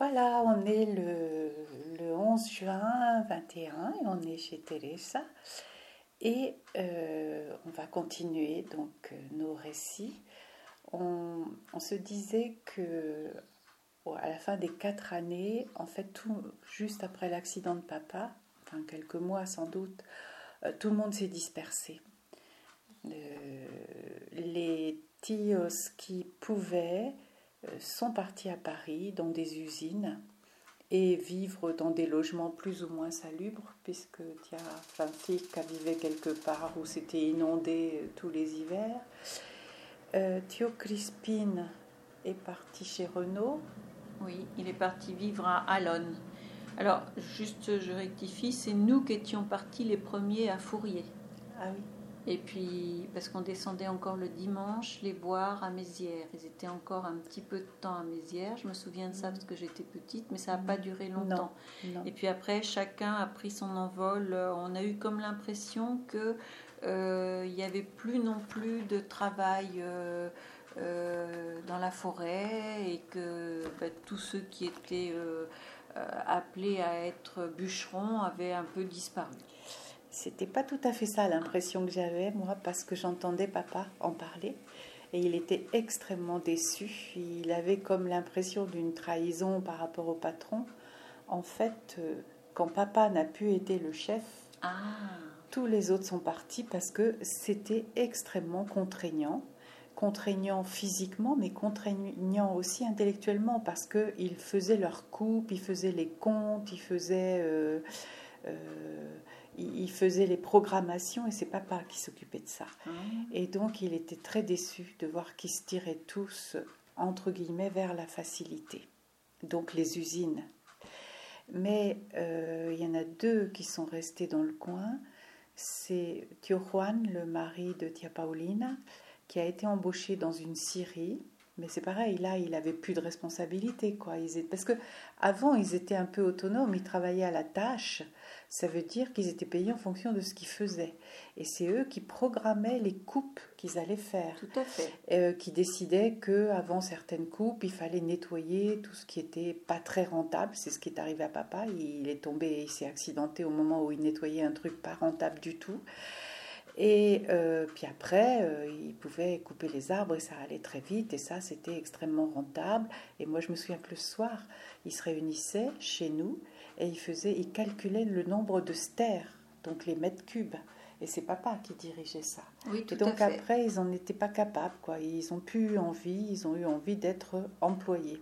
Voilà, on est le, le 11 juin 21 et on est chez Teresa. Et euh, on va continuer donc euh, nos récits. On, se disait que à la fin des quatre années, en fait, tout, juste après l'accident de papa, enfin quelques mois sans doute, euh, tout le monde s'est dispersé. les tios qui pouvaient sont partis à Paris dans des usines et vivre dans des logements plus ou moins salubres, puisque y a fille qui vivait quelque part où c'était inondé euh, tous les hivers. Euh, Thio Crispin est parti chez Renault. Oui, il est parti vivre à Alonne. Alors, juste, je rectifie, c'est nous qui étions partis les premiers à Fourier. Ah oui. Et puis, parce qu'on descendait encore le dimanche, les boire à Mézières. Ils étaient encore un petit peu de temps à Mézières. Je me souviens de ça parce que j'étais petite, mais ça n'a pas duré longtemps. Et puis après, chacun a pris son envol. On a eu comme l'impression que euh, il n'y avait plus non plus de travail euh, euh, dans la forêt et que bah, tous ceux qui étaient appelés à être bûcherons avaient un peu disparu. C'était pas tout à fait ça l'impression que j'avais, moi, parce que j'entendais papa en parler. Et il était extrêmement déçu. Il avait comme l'impression d'une trahison par rapport au patron. En fait, euh, quand papa n'a pu aider le chef, ah. tous les autres sont partis parce que c'était extrêmement contraignant. Contraignant physiquement, mais contraignant aussi intellectuellement, parce qu'ils faisaient leur coupe, ils faisaient les comptes, ils faisaient. Euh, euh, il faisait les programmations et c'est papa qui s'occupait de ça. Ah. Et donc il était très déçu de voir qu'ils se tiraient tous, entre guillemets, vers la facilité. Donc les usines. Mais euh, il y en a deux qui sont restés dans le coin. C'est Tio Juan, le mari de Tia Paulina, qui a été embauché dans une scierie mais c'est pareil, là, il avait plus de responsabilité, quoi. Ils Parce que avant, ils étaient un peu autonomes, ils travaillaient à la tâche. Ça veut dire qu'ils étaient payés en fonction de ce qu'ils faisaient. Et c'est eux qui programmaient les coupes qu'ils allaient faire. Tout à fait. Euh, qui décidaient que avant certaines coupes, il fallait nettoyer tout ce qui était pas très rentable. C'est ce qui est arrivé à papa. Il est tombé, il s'est accidenté au moment où il nettoyait un truc pas rentable du tout. Et euh, puis après, euh, ils pouvaient couper les arbres et ça allait très vite. Et ça, c'était extrêmement rentable. Et moi, je me souviens que le soir, ils se réunissaient chez nous et ils, faisaient, ils calculaient le nombre de stères, donc les mètres cubes. Et c'est papa qui dirigeait ça. Oui, tout et donc à fait. après, ils n'en étaient pas capables. Quoi. Ils ont pu envie, ils ont eu envie d'être employés.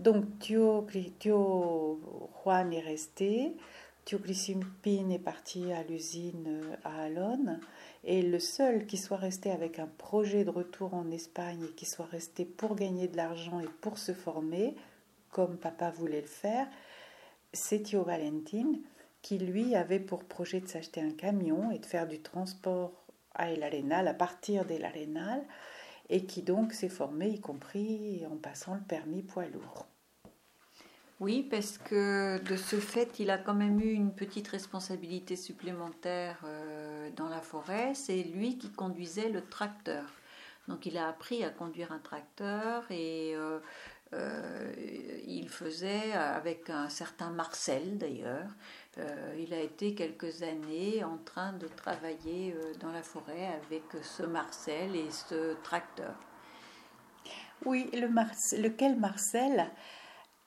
Donc Tio, Tio Juan est resté. Pin est parti à l'usine euh, à Alonne et le seul qui soit resté avec un projet de retour en Espagne et qui soit resté pour gagner de l'argent et pour se former, comme papa voulait le faire, c'est Tio Valentin qui lui avait pour projet de s'acheter un camion et de faire du transport à El Arenal, à partir d'El Arenal, et qui donc s'est formé, y compris en passant le permis poids lourd. Oui, parce que de ce fait, il a quand même eu une petite responsabilité supplémentaire euh, dans la forêt. C'est lui qui conduisait le tracteur. Donc il a appris à conduire un tracteur et euh, euh, il faisait avec un certain Marcel d'ailleurs. il a été quelques années en train de travailler dans la forêt avec ce Marcel et ce tracteur. Oui, le lequel Marcel?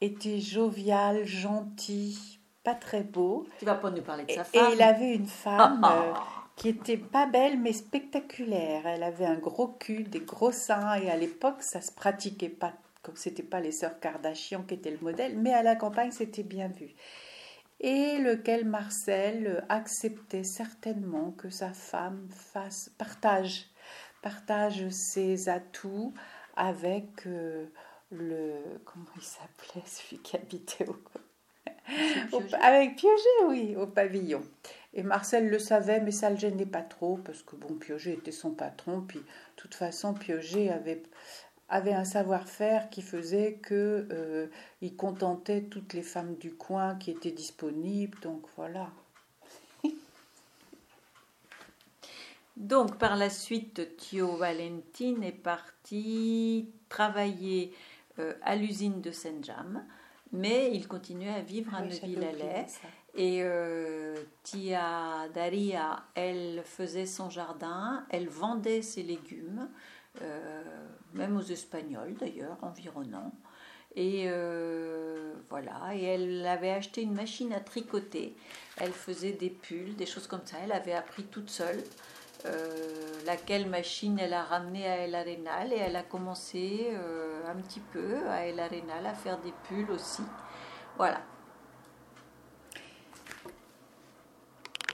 Était jovial, gentil, pas très beau. Tu vas pas nous parler de sa femme. Et il avait une femme euh, qui était pas belle mais spectaculaire. Elle avait un gros cul, des gros seins et à l'époque ça se pratiquait pas comme c'était pas les sœurs Kardashian qui étaient le modèle, mais à la campagne c'était bien vu. Et lequel Marcel acceptait certainement que sa femme fasse partage partage ses atouts avec euh, le comment il s'appelait celui qui habitait au, avec Piaget oui au pavillon. Et Marcel le savait mais ça le gênait pas trop parce que bon Piaget était son patron puis de toute façon Piaget avait avait un savoir-faire qui faisait que euh, il contentait toutes les femmes du coin qui étaient disponibles donc voilà. Donc par la suite Thio Valentin est parti travailler à l'usine de Senjam. Mais il continuait à vivre à Neuville-Alais. Et euh, Tia Daria, elle faisait son jardin, elle vendait ses légumes, euh, même aux Espagnols d'ailleurs, environnants. Et euh, voilà, et elle avait acheté une machine à tricoter. Elle faisait des pulls, des choses comme ça. Elle avait appris toute seule. Euh, laquelle machine elle a ramené à El Arenal et elle a commencé euh, un petit peu à El Arenal à faire des pulls aussi. Voilà.